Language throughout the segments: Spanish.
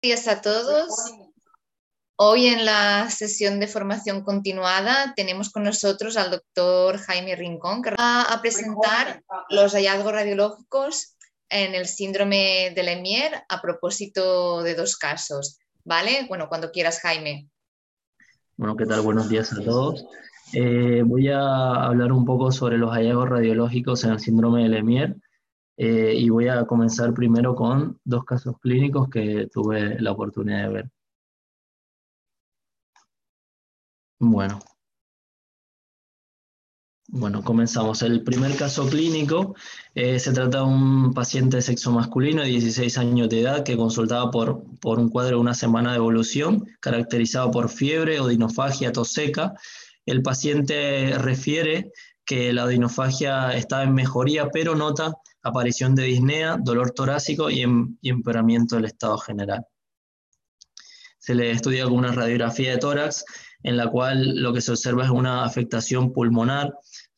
días a todos. Hoy en la sesión de formación continuada tenemos con nosotros al doctor Jaime Rincón, que va a presentar los hallazgos radiológicos en el síndrome de Lemierre a propósito de dos casos. ¿Vale? Bueno, cuando quieras, Jaime. Bueno, ¿qué tal? Buenos días a todos. Eh, voy a hablar un poco sobre los hallazgos radiológicos en el síndrome de Lemierre eh, y voy a comenzar primero con dos casos clínicos que tuve la oportunidad de ver. Bueno. Bueno, comenzamos. El primer caso clínico eh, se trata de un paciente de sexo masculino de 16 años de edad que consultaba por, por un cuadro de una semana de evolución caracterizado por fiebre, odinofagia, tos seca. El paciente refiere que la odinofagia estaba en mejoría, pero nota aparición de disnea, dolor torácico y, em, empeoramiento del estado general. Se le estudia con una radiografía de tórax en la cual lo que se observa es una afectación pulmonar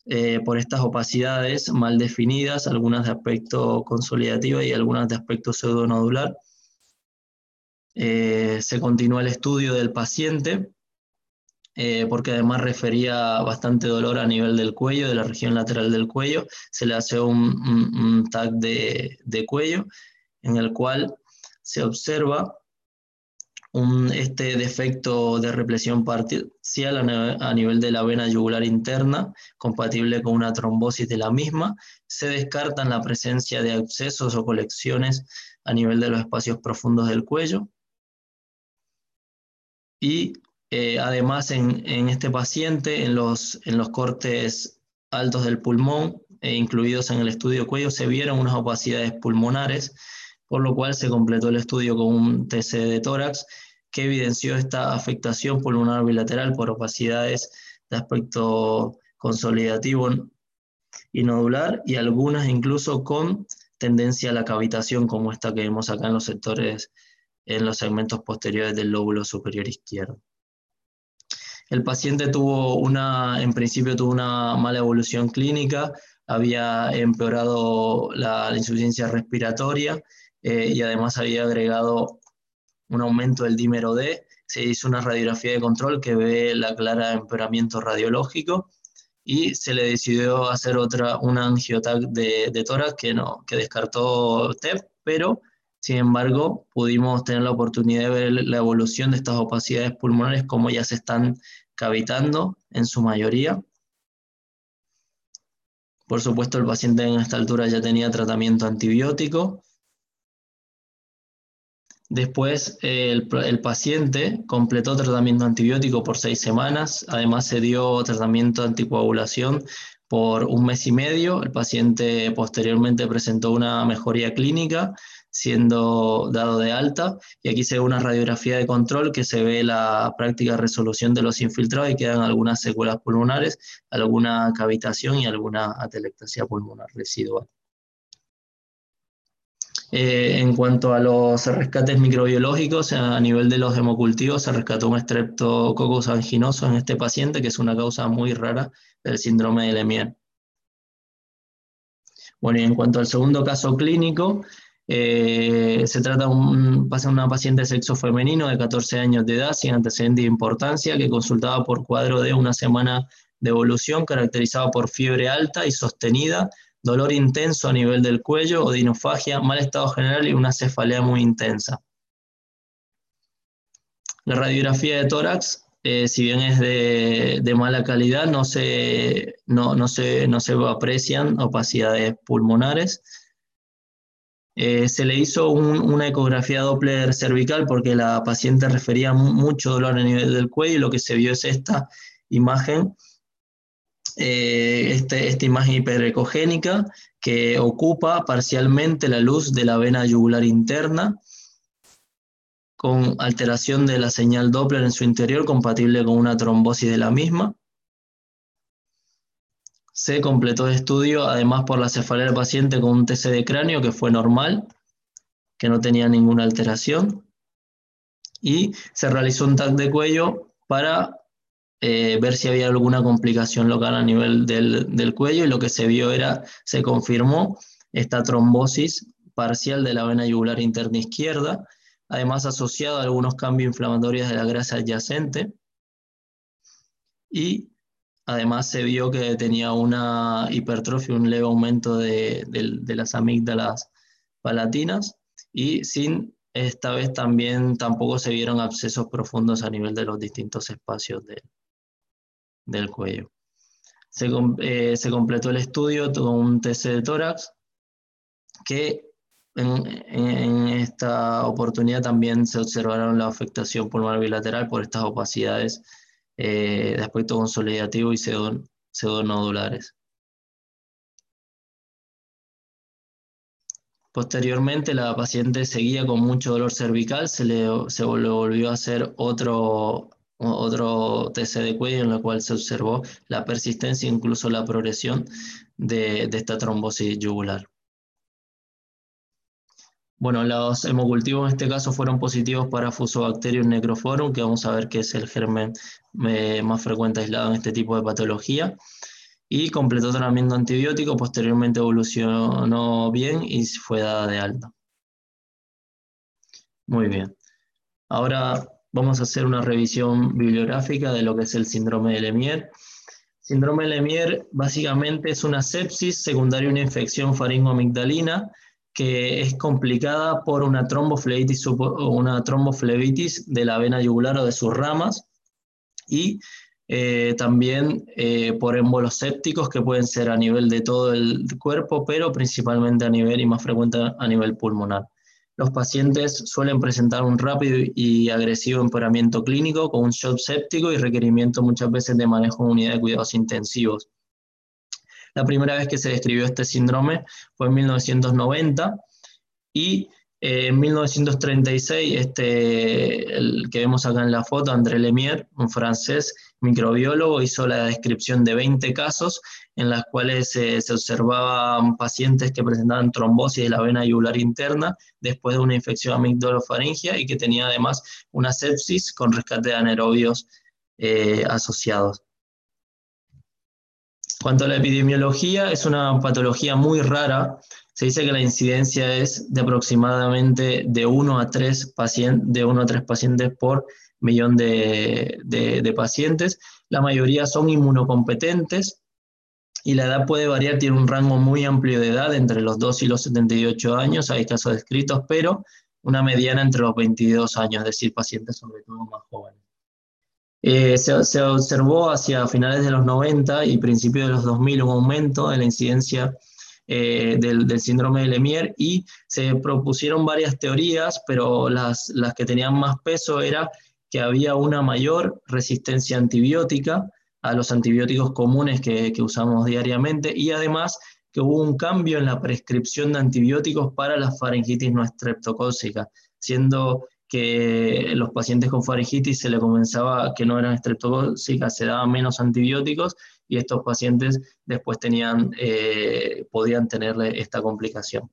eh, por estas opacidades mal definidas, algunas de aspecto consolidativo y algunas de aspecto pseudonodular. Eh, se continúa el estudio del paciente eh, porque además refería bastante dolor a nivel del cuello, de la región lateral del cuello. Se le hace un, tag de, cuello en el cual se observa este defecto de represión parcial a, nivel de la vena yugular interna, compatible con una trombosis de la misma. Se descartan la presencia de abscesos o colecciones a nivel de los espacios profundos del cuello. Y eh, además, en, este paciente, en los, cortes altos del pulmón, e incluidos en el estudio cuello, se vieron unas opacidades pulmonares, por lo cual se completó el estudio con un TC de tórax que evidenció esta afectación pulmonar bilateral por opacidades de aspecto consolidativo y nodular y algunas incluso con tendencia a la cavitación como esta que vemos acá en los sectores, en los segmentos posteriores del lóbulo superior izquierdo. El paciente tuvo una, en principio tuvo una mala evolución clínica, había empeorado la, insuficiencia respiratoria eh, y además había agregado un aumento del dímero D. Se hizo una radiografía de control que ve la clara empeoramiento radiológico y se le decidió hacer otra, una angiotac de, de tórax que, no, que descartó TEP, pero sin embargo, pudimos tener la oportunidad de ver la evolución de estas opacidades pulmonares, cómo ya se están cavitando en su mayoría. Por supuesto, el paciente en esta altura ya tenía tratamiento antibiótico. Después, el, el, paciente completó tratamiento antibiótico por seis semanas. Además, se dio tratamiento anticoagulación por un mes y medio. El paciente posteriormente presentó una mejoría clínica siendo dado de alta. Y aquí se ve una radiografía de control que se ve la práctica resolución de los infiltrados y quedan algunas secuelas pulmonares, alguna cavitación y alguna atelectasia pulmonar residual. Eh, en cuanto a los rescates microbiológicos, a nivel de los hemocultivos se rescató un Streptococcus anginoso en este paciente, que es una causa muy rara del síndrome de Lemierre. Bueno, y en cuanto al segundo caso clínico, eh, se trata de un, una paciente de sexo femenino de 14 años de edad, sin antecedente de importancia, que consultaba por cuadro de una semana de evolución caracterizado por fiebre alta y sostenida, dolor intenso a nivel del cuello, odinofagia, mal estado general y una cefalea muy intensa. La radiografía de tórax, eh, si bien es de, mala calidad, no se, no, no, se, no se aprecian opacidades pulmonares. Eh, se le hizo una ecografía Doppler cervical porque la paciente refería mucho dolor a nivel del cuello y lo que se vio es esta imagen, eh, este, esta imagen hiperecogénica que ocupa parcialmente la luz de la vena yugular interna con alteración de la señal Doppler en su interior compatible con una trombosis de la misma. Se completó el estudio además por la cefalea del paciente con un TC de cráneo que fue normal, que no tenía ninguna alteración. Y se realizó un TAC de cuello para eh, ver si había alguna complicación local a nivel del, del, cuello y lo que se vio era, se confirmó esta trombosis parcial de la vena yugular interna izquierda, además asociado a algunos cambios inflamatorios de la grasa adyacente. Y además se vio que tenía una hipertrofia, un leve aumento de, las amígdalas palatinas y sin esta vez también tampoco se vieron abscesos profundos a nivel de los distintos espacios del cuello. Eh, se, completó el estudio con un TC de tórax que en, esta oportunidad también se observaron la afectación pulmonar bilateral por estas opacidades eh, de aspecto consolidativo y pseudonodulares. Posteriormente, la paciente seguía con mucho dolor cervical, se le, se volvió a hacer otro otro TC de cuello en el cual se observó la persistencia e incluso la progresión de, esta trombosis yugular. Bueno, los hemocultivos en este caso fueron positivos para Fusobacterium necrophorum, que vamos a ver que es el germen eh, más frecuente aislado en este tipo de patología. Y completó tratamiento antibiótico, posteriormente evolucionó bien y fue dada de alta. Muy bien. Ahora vamos a hacer una revisión bibliográfica de lo que es el síndrome de Lemierre. Síndrome de Lemierre básicamente es una sepsis secundaria a una infección faringoamigdalina que es complicada por una tromboflebitis, una tromboflebitis de la vena yugular o de sus ramas y eh, también eh, por émbolos sépticos que pueden ser a nivel de todo el cuerpo, pero principalmente a nivel y más frecuente a nivel pulmonar. Los pacientes suelen presentar un rápido y agresivo empeoramiento clínico con un shock séptico y requerimiento muchas veces de manejo en unidad de cuidados intensivos. La primera vez que se describió este síndrome fue en 1990 y eh, en 1936, este, el que vemos acá en la foto, André Lemierre, un francés microbiólogo, hizo la descripción de 20 casos en las cuales se observaban pacientes que presentaban trombosis de la vena yugular interna después de una infección amigdalofaringia y que tenía además una sepsis con rescate de anaerobios eh, asociados. Cuanto a la epidemiología, es una patología muy rara. Se dice que la incidencia es de aproximadamente de 1 a 3, de a 3 pacientes por millón de, pacientes. La mayoría son inmunocompetentes y la edad puede variar, tiene un rango muy amplio de edad, entre los 2 y los 78 años, hay casos descritos, pero una mediana entre los 22 años, es decir, pacientes sobre todo más jóvenes. Eh, se, observó hacia finales de los 90 y principios de los 2000 un aumento en la incidencia eh, del, síndrome de Lemierre y se propusieron varias teorías, pero las, las que tenían más peso era que había una mayor resistencia antibiótica a los antibióticos comunes que, que usamos diariamente y además que hubo un cambio en la prescripción de antibióticos para la faringitis no estreptocócica, siendo que los pacientes con faringitis se le comenzaba que no eran estreptocócicas, se daban menos antibióticos y estos pacientes después tenían, eh, podían tenerle esta complicación.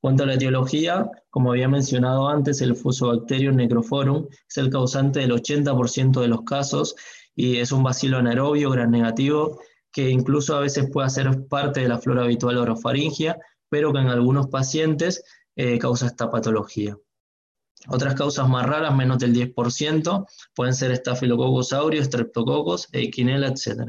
Cuanto a la etiología, como había mencionado antes, el Fusobacterium necrophorum es el causante del 80% de los casos y es un bacilo anaerobio gran negativo que incluso a veces puede ser parte de la flora habitual orofaringia, pero que en algunos pacientes eh, causa esta patología. Otras causas más raras, menos del 10%, pueden ser Staphylococcus aureus, Streptococcus, Eichinella, etc.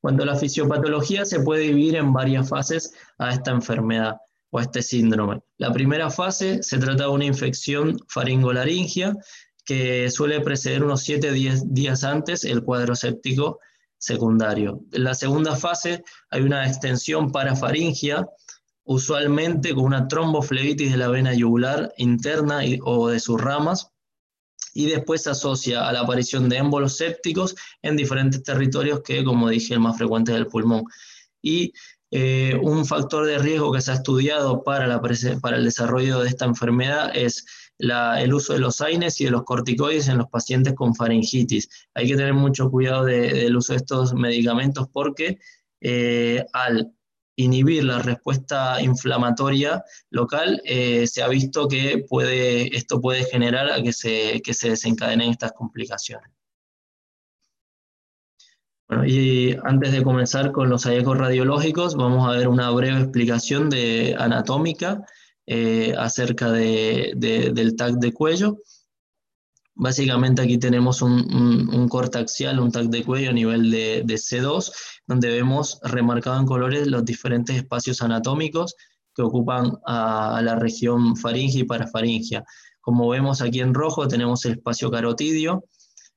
Cuando la fisiopatología se puede dividir en varias fases a esta enfermedad o a este síndrome. La primera fase se trata de una infección faringolaringia que suele preceder unos 7 días antes el cuadro séptico secundario. En la segunda fase hay una extensión parafaringia usualmente con una tromboflebitis de la vena yugular interna o de sus ramas, y después se asocia a la aparición de émbolos sépticos en diferentes territorios que, como dije, el más frecuente es el pulmón. Y eh, un factor de riesgo que se ha estudiado para, la para el desarrollo de esta enfermedad es el uso de los AINES y de los corticoides en los pacientes con faringitis. Hay que tener mucho cuidado del uso de estos medicamentos porque eh, al inhibir la respuesta inflamatoria local, eh, se ha visto que puede, esto puede generar a que se, que se desencadenen estas complicaciones. Bueno, y antes de comenzar con los hallazgos radiológicos, vamos a ver una breve explicación de anatómica eh, acerca del TAC de cuello. Básicamente aquí tenemos un, corte axial, un TAC de cuello a nivel de, C2, donde vemos remarcado en colores los diferentes espacios anatómicos que ocupan a, la región faringe y parafaringia. Como vemos aquí en rojo tenemos el espacio carotidio,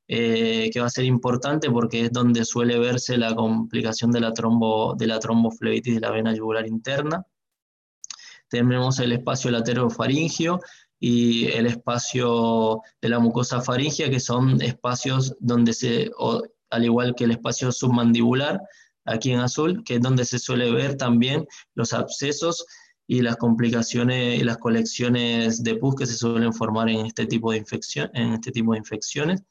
eh, que va a ser importante porque es donde suele verse la complicación de la, trombo, de la tromboflebitis de la vena yugular interna. Tenemos el espacio laterofaringio y el espacio de la mucosa faringia, que son espacios donde se, al igual que el espacio submandibular, aquí en azul, que es donde se suele ver también los abscesos y las complicaciones y las colecciones de pus que se suelen formar en este tipo de, infección, en este tipo de infecciones.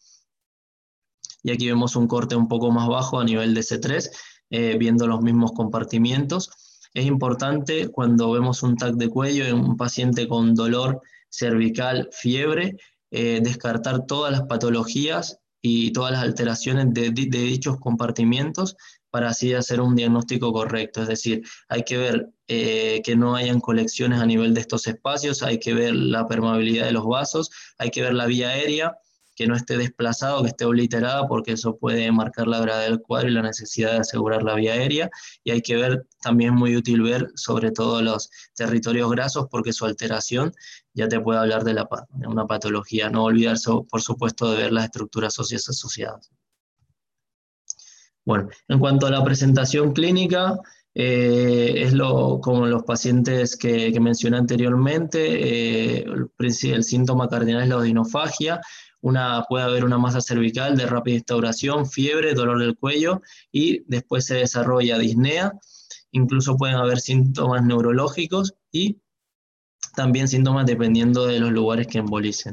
Y aquí vemos un corte un poco más bajo a nivel de C3, eh, viendo los mismos compartimientos. Es importante cuando vemos un TAC de cuello en un paciente con dolor cervical, fiebre, eh, descartar todas las patologías y todas las alteraciones de, dichos compartimientos para así hacer un diagnóstico correcto. Es decir, hay que ver eh, que no hayan colecciones a nivel de estos espacios, hay que ver la permeabilidad de los vasos, hay que ver la vía aérea, que no esté desplazado, que esté obliterada, porque eso puede marcar la gravedad del cuadro y la necesidad de asegurar la vía aérea. Y hay que ver, también muy útil ver sobre todo los territorios grasos, porque su alteración ya te puede hablar de, la, de una patología. No olvidarse, por supuesto, de ver las estructuras óseas asociadas. Bueno, en cuanto a la presentación clínica, eh, es lo, como los pacientes que, mencioné anteriormente, eh, el, síntoma cardinal es la odinofagia, una, puede haber una masa cervical de rápida instauración, fiebre, dolor del cuello y después se desarrolla disnea. Incluso pueden haber síntomas neurológicos y también síntomas dependiendo de los lugares que embolice.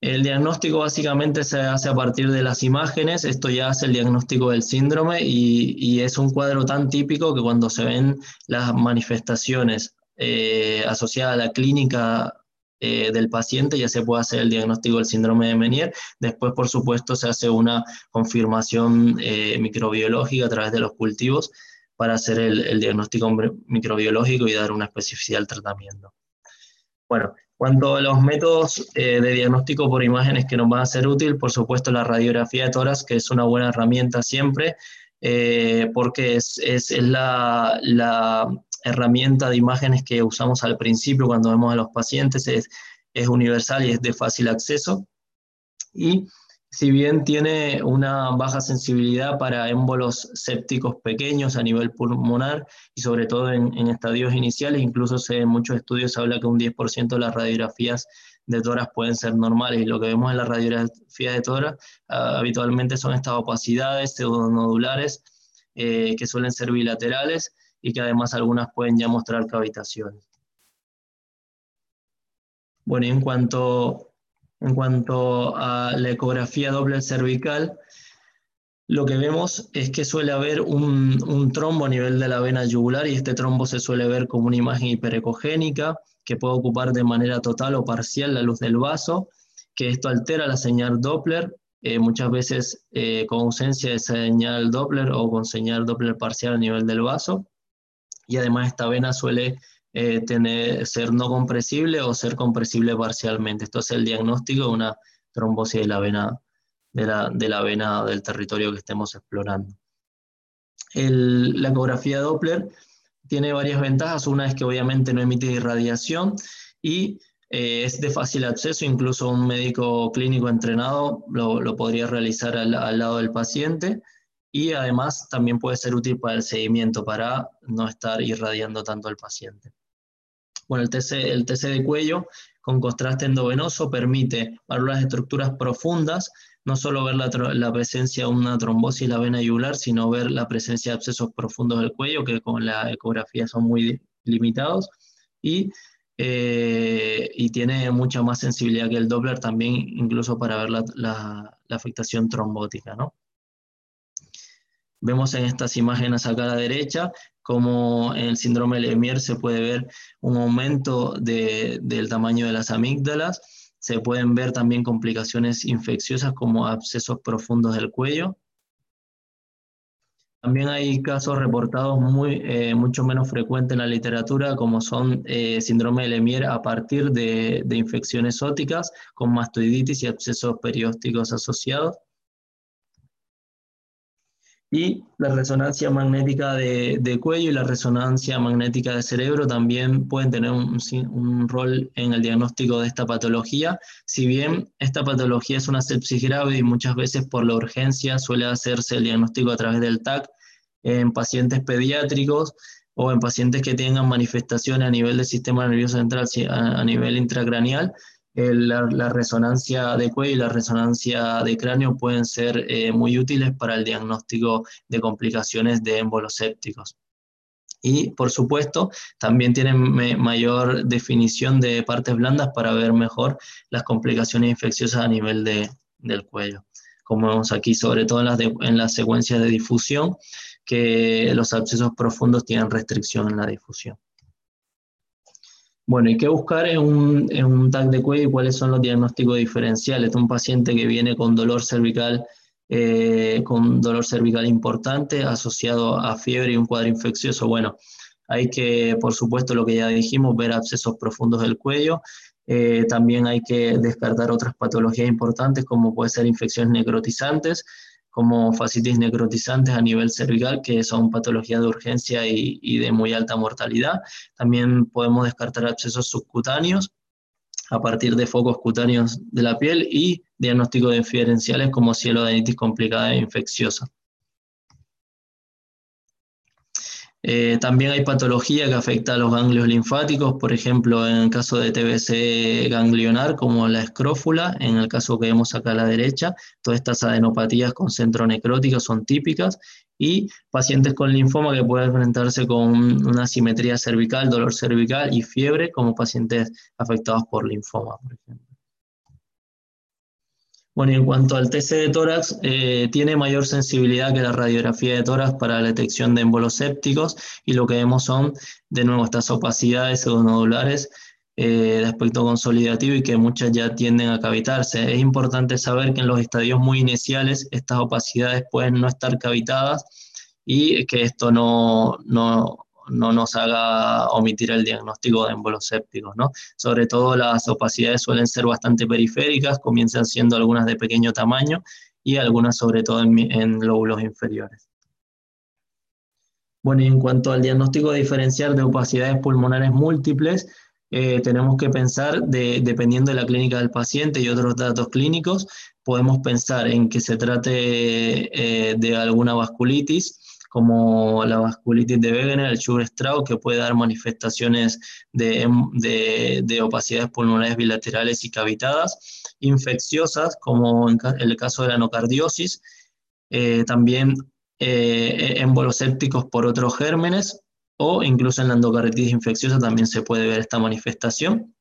El diagnóstico básicamente se hace a partir de las imágenes, esto ya hace el diagnóstico del síndrome y, es un cuadro tan típico que cuando se ven las manifestaciones eh, asociadas a la clínica eh, del paciente, ya se puede hacer el diagnóstico del síndrome de Menier. Después, por supuesto, se hace una confirmación eh, microbiológica a través de los cultivos para hacer el, diagnóstico microbiológico y dar una especificidad al tratamiento. Bueno, cuanto a los métodos eh, de diagnóstico por imágenes que nos van a ser útil, por supuesto la radiografía de toras, que es una buena herramienta siempre, porque es, es, la, la, herramienta de imágenes que usamos al principio cuando vemos a los pacientes, es, es universal y es de fácil acceso. Y si bien tiene una baja sensibilidad para émbolos sépticos pequeños a nivel pulmonar y sobre todo en, estadios iniciales, incluso en muchos estudios habla que un 10% de las radiografías de toras pueden ser normales y lo que vemos en la radiografía de toras ah, habitualmente son estas opacidades pseudonodulares eh, que suelen ser bilaterales y que además algunas pueden ya mostrar cavitaciones. Bueno, en cuanto, en cuanto a la ecografía doble cervical, lo que vemos es que suele haber un, un, trombo a nivel de la vena yugular y este trombo se suele ver como una imagen hiperecogénica que puede ocupar de manera total o parcial la luz del vaso, que esto altera la señal Doppler, eh, muchas veces eh, con ausencia de señal Doppler o con señal Doppler parcial a nivel del vaso y además esta vena suele eh, tener, ser no compresible o ser compresible parcialmente. Esto es el diagnóstico de una trombosis de la vena, de la, vena del territorio que estemos explorando. la ecografía Doppler tiene varias ventajas. Una es que obviamente no emite irradiación y eh, es de fácil acceso, incluso un médico clínico entrenado lo, podría realizar al, lado del paciente y además también puede ser útil para el seguimiento, para no estar irradiando tanto al paciente. Bueno, el TC, el TC de cuello con contraste endovenoso permite para las estructuras profundas no solo ver la, presencia de una trombosis en la vena yugular, sino ver la presencia de abscesos profundos del cuello, que con la ecografía son muy limitados, y, eh, y tiene mucha más sensibilidad que el Doppler también, incluso para ver la, la afectación trombótica, ¿no? Vemos en estas imágenes acá a la derecha como en el síndrome de Lemierre se puede ver un aumento del tamaño de las amígdalas. Se pueden ver también complicaciones infecciosas como abscesos profundos del cuello. También hay casos reportados muy, eh, mucho menos frecuentes en la literatura, como son eh, síndrome de Lemierre a partir de, de, infecciones óticas, con mastoiditis y abscesos periósticos asociados. Y la resonancia magnética de, de, cuello y la resonancia magnética de cerebro también pueden tener un, un, rol en el diagnóstico de esta patología. Si bien esta patología es una sepsis grave y muchas veces por la urgencia suele hacerse el diagnóstico a través del TAC, en pacientes pediátricos o en pacientes que tengan manifestaciones a nivel del sistema nervioso central, a, nivel intracraneal, la, resonancia de cuello y la resonancia de cráneo pueden ser eh, muy útiles para el diagnóstico de complicaciones de émbolos sépticos. Y por supuesto, también tienen mayor definición de partes blandas para ver mejor las complicaciones infecciosas a nivel de, del cuello. Como vemos aquí, sobre todo en las, en las secuencias de difusión, que los abscesos profundos tienen restricción en la difusión. Bueno, ¿y qué buscar en un, en un TAC de cuello cuáles son los diagnósticos diferenciales? Un paciente que viene con dolor cervical, eh, con dolor cervical importante asociado a fiebre y un cuadro infeccioso. Bueno, hay que, por supuesto, lo que ya dijimos, ver abscesos profundos del cuello. Eh, también hay que descartar otras patologías importantes como puede ser infecciones necrotizantes, como fascitis necrotizantes a nivel cervical, que son patologías de urgencia y, de muy alta mortalidad. También podemos descartar abscesos subcutáneos a partir de focos cutáneos de la piel y diagnósticos diferenciales como cielo de anitis complicada e infecciosa. Eh, también hay patología que afecta a los ganglios linfáticos, por ejemplo, en el caso de TBC ganglionar, como la escrófula, en el caso que vemos acá a la derecha, todas estas adenopatías con centro necrótico son típicas, y pacientes con linfoma que pueden enfrentarse con una simetría cervical, dolor cervical y fiebre, como pacientes afectados por linfoma, por ejemplo. Bueno, y en cuanto al TC de tórax, eh, tiene mayor sensibilidad que la radiografía de tórax para la detección de émbolos sépticos y lo que vemos son, de nuevo, estas opacidades pseudonodulares eh, de aspecto consolidativo y que muchas ya tienden a cavitarse. Es importante saber que en los estadios muy iniciales estas opacidades pueden no estar cavitadas y que esto no, no, no nos haga omitir el diagnóstico de émbolos sépticos, ¿no? Sobre todo las opacidades suelen ser bastante periféricas, comienzan siendo algunas de pequeño tamaño y algunas sobre todo en, lóbulos inferiores. Bueno, y en cuanto al diagnóstico diferencial de opacidades pulmonares múltiples, eh, tenemos que pensar, dependiendo de la clínica del paciente y otros datos clínicos, podemos pensar en que se trate eh, de alguna vasculitis, como la vasculitis de Wegener, el Sugar-Strauss, que puede dar manifestaciones de, de, opacidades pulmonares bilaterales y cavitadas, infecciosas, como en el caso de la anocardiosis, eh, también eh, embolosépticos por otros gérmenes, o incluso en la endocarditis infecciosa también se puede ver esta manifestación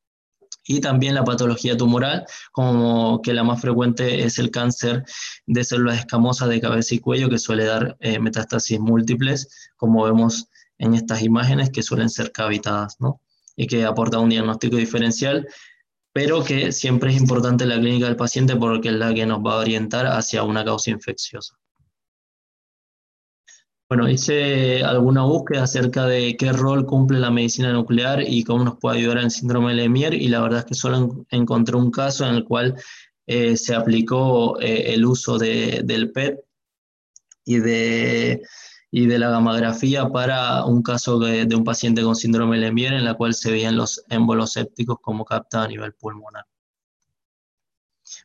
y también la patología tumoral, como que la más frecuente es el cáncer de células escamosas de cabeza y cuello, que suele dar eh, metástasis múltiples, como vemos en estas imágenes, que suelen ser cavitadas, ¿no? Y que aporta un diagnóstico diferencial, pero que siempre es importante la clínica del paciente porque es la que nos va a orientar hacia una causa infecciosa. Bueno, hice alguna búsqueda acerca de qué rol cumple la medicina nuclear y cómo nos puede ayudar en el síndrome de Lemierre y la verdad es que solo encontré un caso en el cual eh, se aplicó eh, el uso del PET y de, y de la gamografía para un caso de, un paciente con síndrome de Lemierre en la cual se veían los émbolos sépticos como captados a nivel pulmonar.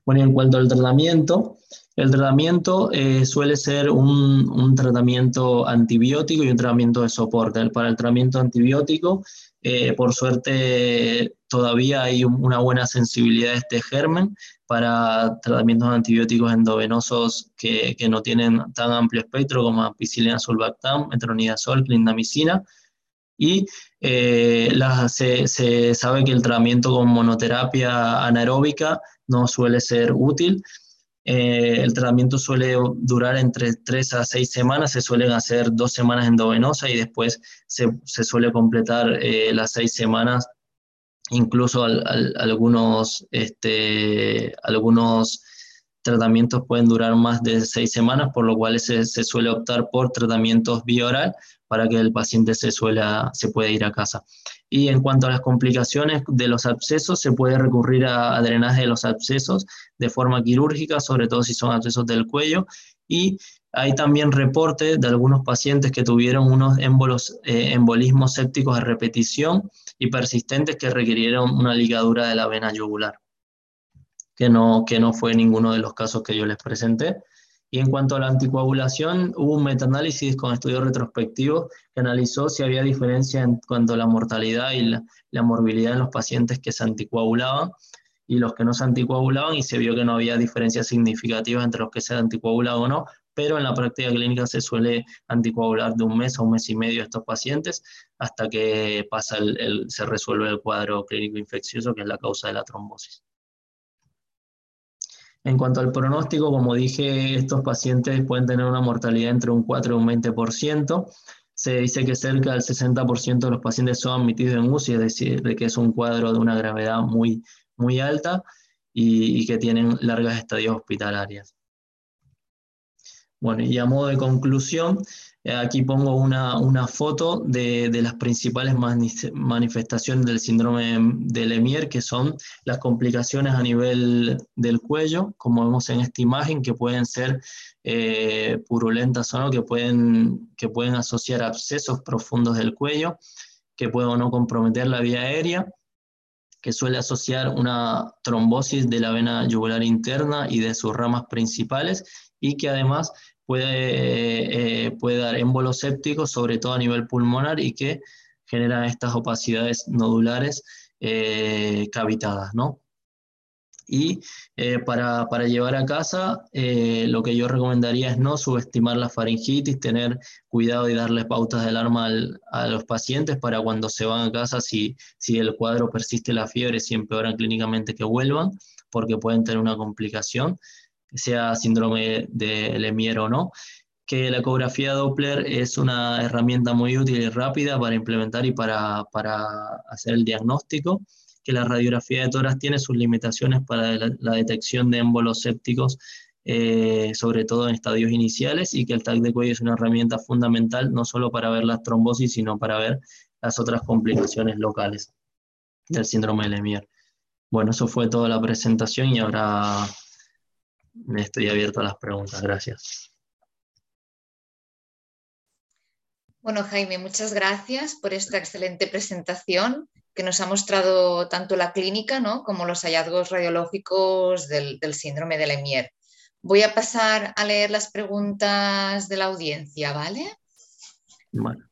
Bueno, en cuanto al tratamiento, el tratamiento eh, suele ser un, tratamiento antibiótico y un tratamiento de soporte. Para el tratamiento antibiótico, eh, por suerte, todavía hay una buena sensibilidad de este germen para tratamientos antibióticos endovenosos que, no tienen tan amplio espectro como ampicilina sulbactam, metronidazol, clindamicina. Y eh, se, se sabe que el tratamiento con monoterapia anaeróbica no suele ser útil. Eh, el tratamiento suele durar entre 3 a 6 semanas, se suelen hacer dos semanas endovenosa y después se, suele completar eh, las 6 semanas, incluso algunos, este, algunos tratamientos pueden durar más de seis semanas, por lo cual se, se suele optar por tratamientos bioral para que el paciente se, suela, se pueda ir a casa. Y en cuanto a las complicaciones de los abscesos, se puede recurrir a, drenaje de los abscesos de forma quirúrgica, sobre todo si son abscesos del cuello. Y hay también reportes de algunos pacientes que tuvieron unos eh, embolismos sépticos a repetición y persistentes que requirieron una ligadura de la vena yugular, que no, que no fue ninguno de los casos que yo les presenté. Y en cuanto a la anticoagulación, hubo un metaanálisis con estudios retrospectivos que analizó si había diferencia en cuanto a la mortalidad y la, morbilidad en los pacientes que se anticoagulaban y los que no se anticoagulaban y se vio que no había diferencias significativas entre los que se anticoagulaban o no, pero en la práctica clínica se suele anticoagular de un mes a un mes y medio a estos pacientes hasta que pasa el, se resuelve el cuadro clínico infeccioso, que es la causa de la trombosis. En cuanto al pronóstico, como dije, estos pacientes pueden tener una mortalidad entre un 4 y un 20%. Se dice que cerca del 60% de los pacientes son admitidos en UCI, es decir, de que es un cuadro de una gravedad muy, muy alta y, y que tienen largas estadías hospitalarias. Bueno, y a modo de conclusión, aquí pongo una, una foto de, de, las principales manifestaciones del síndrome de Lemierre, que son las complicaciones a nivel del cuello, como vemos en esta imagen, que pueden ser eh, purulentas o no, que pueden, que pueden asociar abscesos profundos del cuello, que pueden o no comprometer la vía aérea, que suele asociar una trombosis de la vena yugular interna y de sus ramas principales, y que además puede, eh, puede dar émbolos sépticos, sobre todo a nivel pulmonar, y que genera estas opacidades nodulares eh, cavitadas, ¿no? Y eh, para, para, llevar a casa, lo que yo recomendaría es no subestimar la faringitis, tener cuidado y darle pautas de alarma a los pacientes para cuando se van a casa, si, si el cuadro persiste la fiebre, si empeoran clínicamente, que vuelvan, porque pueden tener una complicación sea síndrome de Lemierre o no, que la ecografía Doppler es una herramienta muy útil y rápida para implementar y para, para hacer el diagnóstico, que la radiografía de toras tiene sus limitaciones para la, detección de émbolos sépticos, eh, sobre todo en estadios iniciales, y que el TAC de cuello es una herramienta fundamental no solo para ver las trombosis, sino para ver las otras complicaciones locales del síndrome de Lemierre. Bueno, eso fue toda la presentación y ahora estoy abierto a las preguntas. Gracias. Bueno, Jaime, muchas gracias por esta excelente presentación que nos ha mostrado tanto la clínica ¿no? como los hallazgos radiológicos del, del síndrome de Lemierre. Voy a pasar a leer las preguntas de la audiencia, ¿vale? Bueno.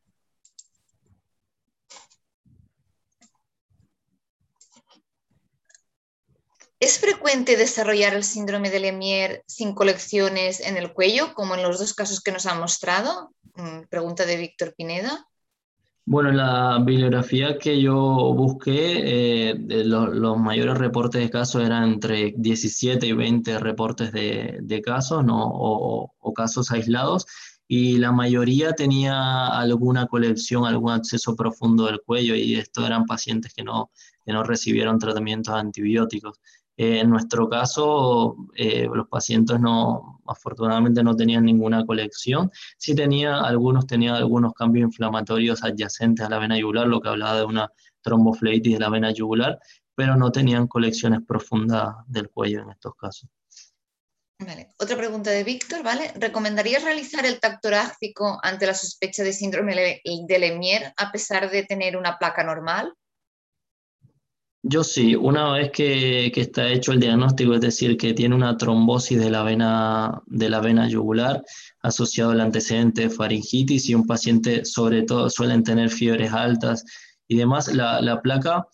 ¿Es frecuente desarrollar el síndrome de Lemierre sin colecciones en el cuello, como en los dos casos que nos han mostrado? Mm, pregunta de Víctor Pineda. Bueno, en la bibliografía que yo busqué, eh, los mayores reportes de casos eran entre 17 y 20 reportes de, casos ¿no? o, o, casos aislados, y la mayoría tenía alguna colección, algún acceso profundo del cuello, y estos eran pacientes que no, que no recibieron tratamientos antibióticos. Eh, en nuestro caso, eh, los pacientes no, afortunadamente no tenían ninguna colección. Sí tenía, algunos tenían algunos cambios inflamatorios adyacentes a la vena yugular, lo que hablaba de una trombofleitis de la vena yugular, pero no tenían colecciones profundas del cuello en estos casos. Vale. Otra pregunta de Víctor, ¿vale? ¿Recomendarías realizar el TAC torácico ante la sospecha de síndrome de Lemierre a pesar de tener una placa normal? Yo sí, una vez que, está hecho el diagnóstico, es decir, que tiene una trombosis de la vena, de la vena yugular asociado al antecedente de faringitis y un paciente sobre todo suelen tener fiebres altas y demás, la, placa,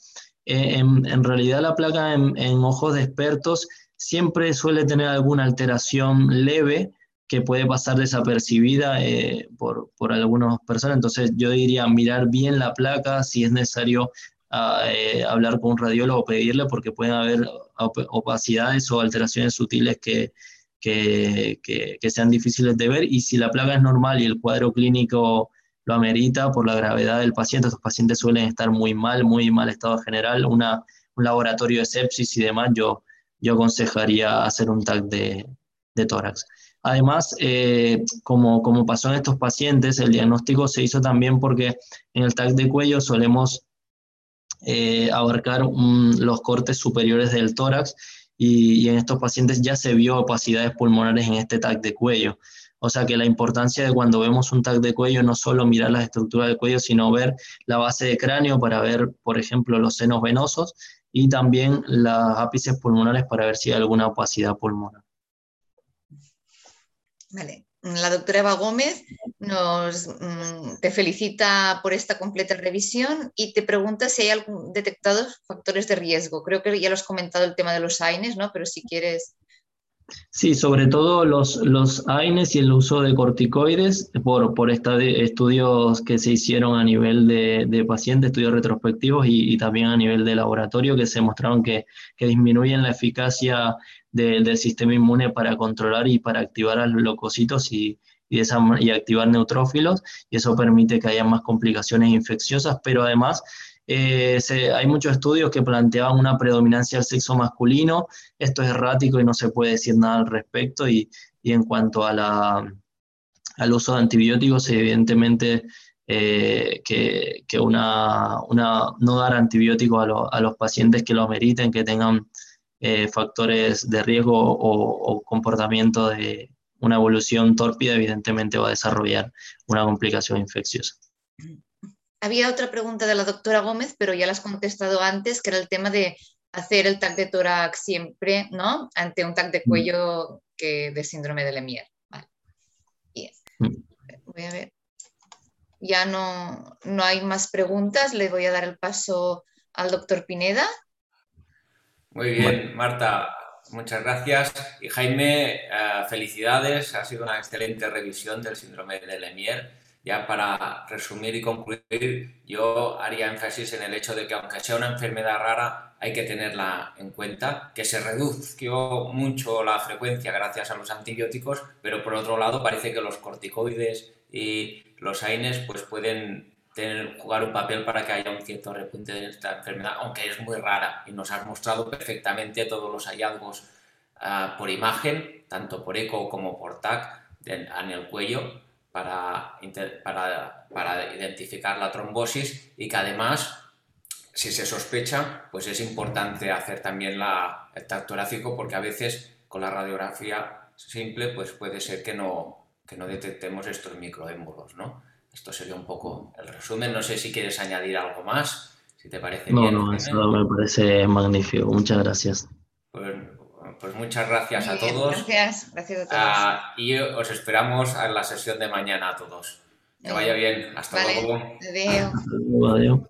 eh, en, realidad la placa en, ojos de expertos siempre suele tener alguna alteración leve que puede pasar desapercibida eh, por, por algunas personas. Entonces yo diría mirar bien la placa, si es necesario eh, hablar con un radiólogo, pedirle, porque pueden haber opacidades o alteraciones sutiles que, que, que, sean difíciles de ver. Y si la plaga es normal y el cuadro clínico lo amerita por la gravedad del paciente, estos pacientes suelen estar muy mal, muy mal estado general, una, un laboratorio de sepsis y demás, yo, yo aconsejaría hacer un TAC de, tórax. Además, eh, como, como pasó en estos pacientes, el diagnóstico se hizo también porque en el TAC de cuello solemos eh, abarcar los cortes superiores del tórax y, en estos pacientes ya se vio opacidades pulmonares en este TAC de cuello. O sea que la importancia de cuando vemos un TAC de cuello no solo mirar las estructuras del cuello, sino ver la base de cráneo para ver, por ejemplo, los senos venosos y también las ápices pulmonares para ver si hay alguna opacidad pulmonar. Vale. La doctora Eva Gómez nos, mm, te felicita por esta completa revisión y te pregunta si hay algún, detectados factores de riesgo. Creo que ya lo has comentado el tema de los AINES, ¿no? pero si quieres Sí, sobre todo los, los AINES y el uso de corticoides por, por estudios que se hicieron a nivel de, de pacientes, estudios retrospectivos y, también a nivel de laboratorio que se mostraron que, que disminuyen la eficacia del sistema inmune para controlar y para activar a los leucocitos y, y, esa, y activar neutrófilos y eso permite que haya más complicaciones infecciosas, pero además eh, hay muchos estudios que planteaban una predominancia del sexo masculino. Esto es errático y no se puede decir nada al respecto. Y, en cuanto a la, al uso de antibióticos, evidentemente eh, que, una, no dar antibióticos a, los pacientes que lo meriten, que tengan eh, factores de riesgo o comportamiento de una evolución tórpida, evidentemente va a desarrollar una complicación infecciosa. Había otra pregunta de la doctora Gómez, pero ya la has contestado antes, que era el tema de hacer el TAC de tórax siempre, ¿no? Ante un TAC de mm. cuello que de síndrome de Lemierre. Vale. Mm. Voy a ver. Ya no, no hay más preguntas. Le voy a dar el paso al doctor Pineda. Muy bien, Marta. Muchas gracias. Y Jaime, eh, felicidades. Ha sido una excelente revisión del síndrome de Lemierre ya para resumir y concluir, yo haría énfasis en el hecho de que aunque sea una enfermedad rara, hay que tenerla en cuenta, que se redució mucho la frecuencia gracias a los antibióticos, pero por otro lado parece que los corticoides y los AINES pues pueden tener, jugar un papel para que haya un cierto repunte de esta enfermedad, aunque es muy rara y nos has mostrado perfectamente todos los hallazgos ah, por imagen, tanto por eco como por TAC en el cuello para, para, para identificar la trombosis y que además si se sospecha, pues es importante hacer también la, el tacto torácico porque a veces con la radiografía simple pues puede ser que no, que no detectemos estos microémbolos, ¿no? Esto sería un poco el resumen. No sé si quieres añadir algo más, si te parece bien. No, no, eso me parece magnífico. Muchas gracias. Pues, pues muchas gracias a todos. Gracias, gracias a todos. Ah, y os esperamos en la sesión de mañana a todos. Que vaya bien. Hasta luego. Adiós.